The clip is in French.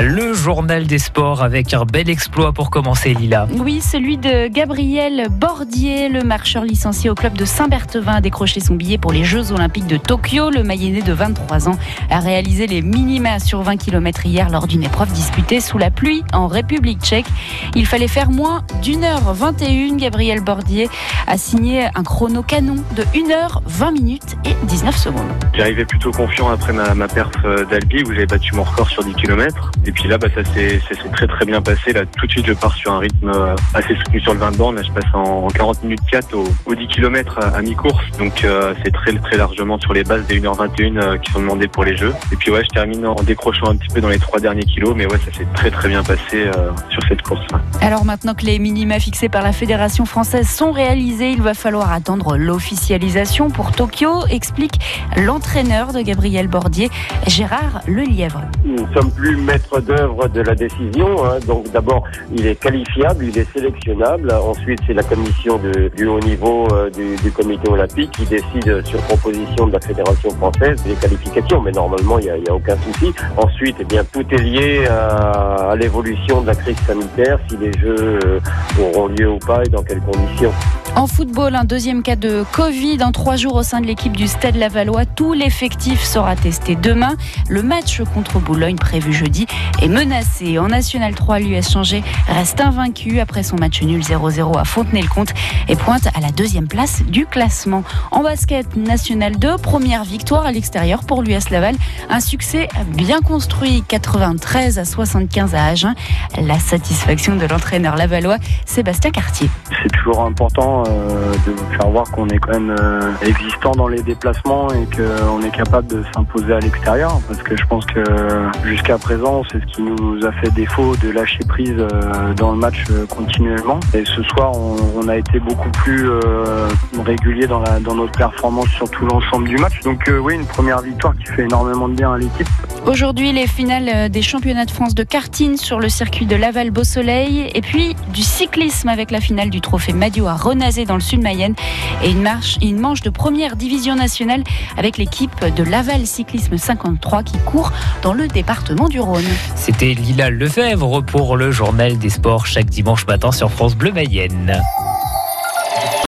Le journal des sports avec un bel exploit pour commencer, Lila. Oui, celui de Gabriel Bordier, le marcheur licencié au club de Saint-Berthevin, a décroché son billet pour les Jeux Olympiques de Tokyo. Le Mayennais de 23 ans a réalisé les minima sur 20 km hier lors d'une épreuve disputée sous la pluie en République tchèque. Il fallait faire moins d'une heure 21. Gabriel Bordier a signé un chrono canon de 1 heure 20 minutes et 19 secondes. J'arrivais plutôt confiant après ma, ma perf d'Albi où j'ai battu mon record sur 10 km. Et puis là, bah, ça s'est très très bien passé. Là, tout de suite, je pars sur un rythme euh, assez soutenu sur le 20 de Là, je passe en, 40 minutes 4 au, 10 km à, mi-course. Donc euh, c'est très très largement sur les bases des 1h21 qui sont demandées pour les Jeux. Et puis ouais, je termine en décrochant un petit peu dans les trois derniers kilos. Mais ouais, ça s'est très très bien passé sur cette course. Alors maintenant que les minima fixés par la Fédération française sont réalisés, il va falloir attendre l'officialisation pour Tokyo, explique l'entraîneur de Gabriel Bordier, Gérard Lelièvre. Nous ne sommes plus maîtres d'œuvre de la décision. Hein. Donc d'abord, il est qualifiable, il est sélectionnable. Ensuite, c'est la commission du haut niveau euh, du, comité olympique qui décide sur proposition de la fédération française des qualifications. Mais normalement, il n'y a, aucun souci. Ensuite, eh bien, tout est lié à, à l'évolution de la crise sanitaire, si les Jeux euh, auront lieu ou pas et dans quelles conditions. En football, un deuxième cas de Covid en trois jours au sein de l'équipe du Stade Lavallois. Tout l'effectif sera testé demain. Le match contre Boulogne prévu jeudi est menacé. En National 3, l'US changé reste invaincu après son match nul 0-0 à Fontenay-le-Comte et pointe à la deuxième place du classement. En basket, National 2, première victoire à l'extérieur pour l'US Laval. Un succès bien construit, 93 à 75 à Agen. La satisfaction de l'entraîneur lavallois Sébastien Cartier. C'est toujours important euh, de faire voir qu'on est quand même euh, existant dans les déplacements et qu'on est capable de s'imposer à l'extérieur. Parce que je pense que jusqu'à présent, c'est ce qui nous a fait défaut de lâcher prise euh, dans le match continuellement. Et ce soir, on, a été beaucoup plus régulier dans, la, dans notre performance sur tout l'ensemble du match. Donc oui, une première victoire qui fait énormément de bien à l'équipe. Aujourd'hui, les finales des championnats de France de karting sur le circuit de Laval-Beau-Soleil et puis du cyclisme avec la finale du trophée Madio à Rennes dans le sud Mayenne et une, marche, une manche de première division nationale avec l'équipe de Laval Cyclisme 53 qui court dans le département du Rhône. C'était Lila Lefebvre pour le journal des sports chaque dimanche matin sur France Bleu Mayenne.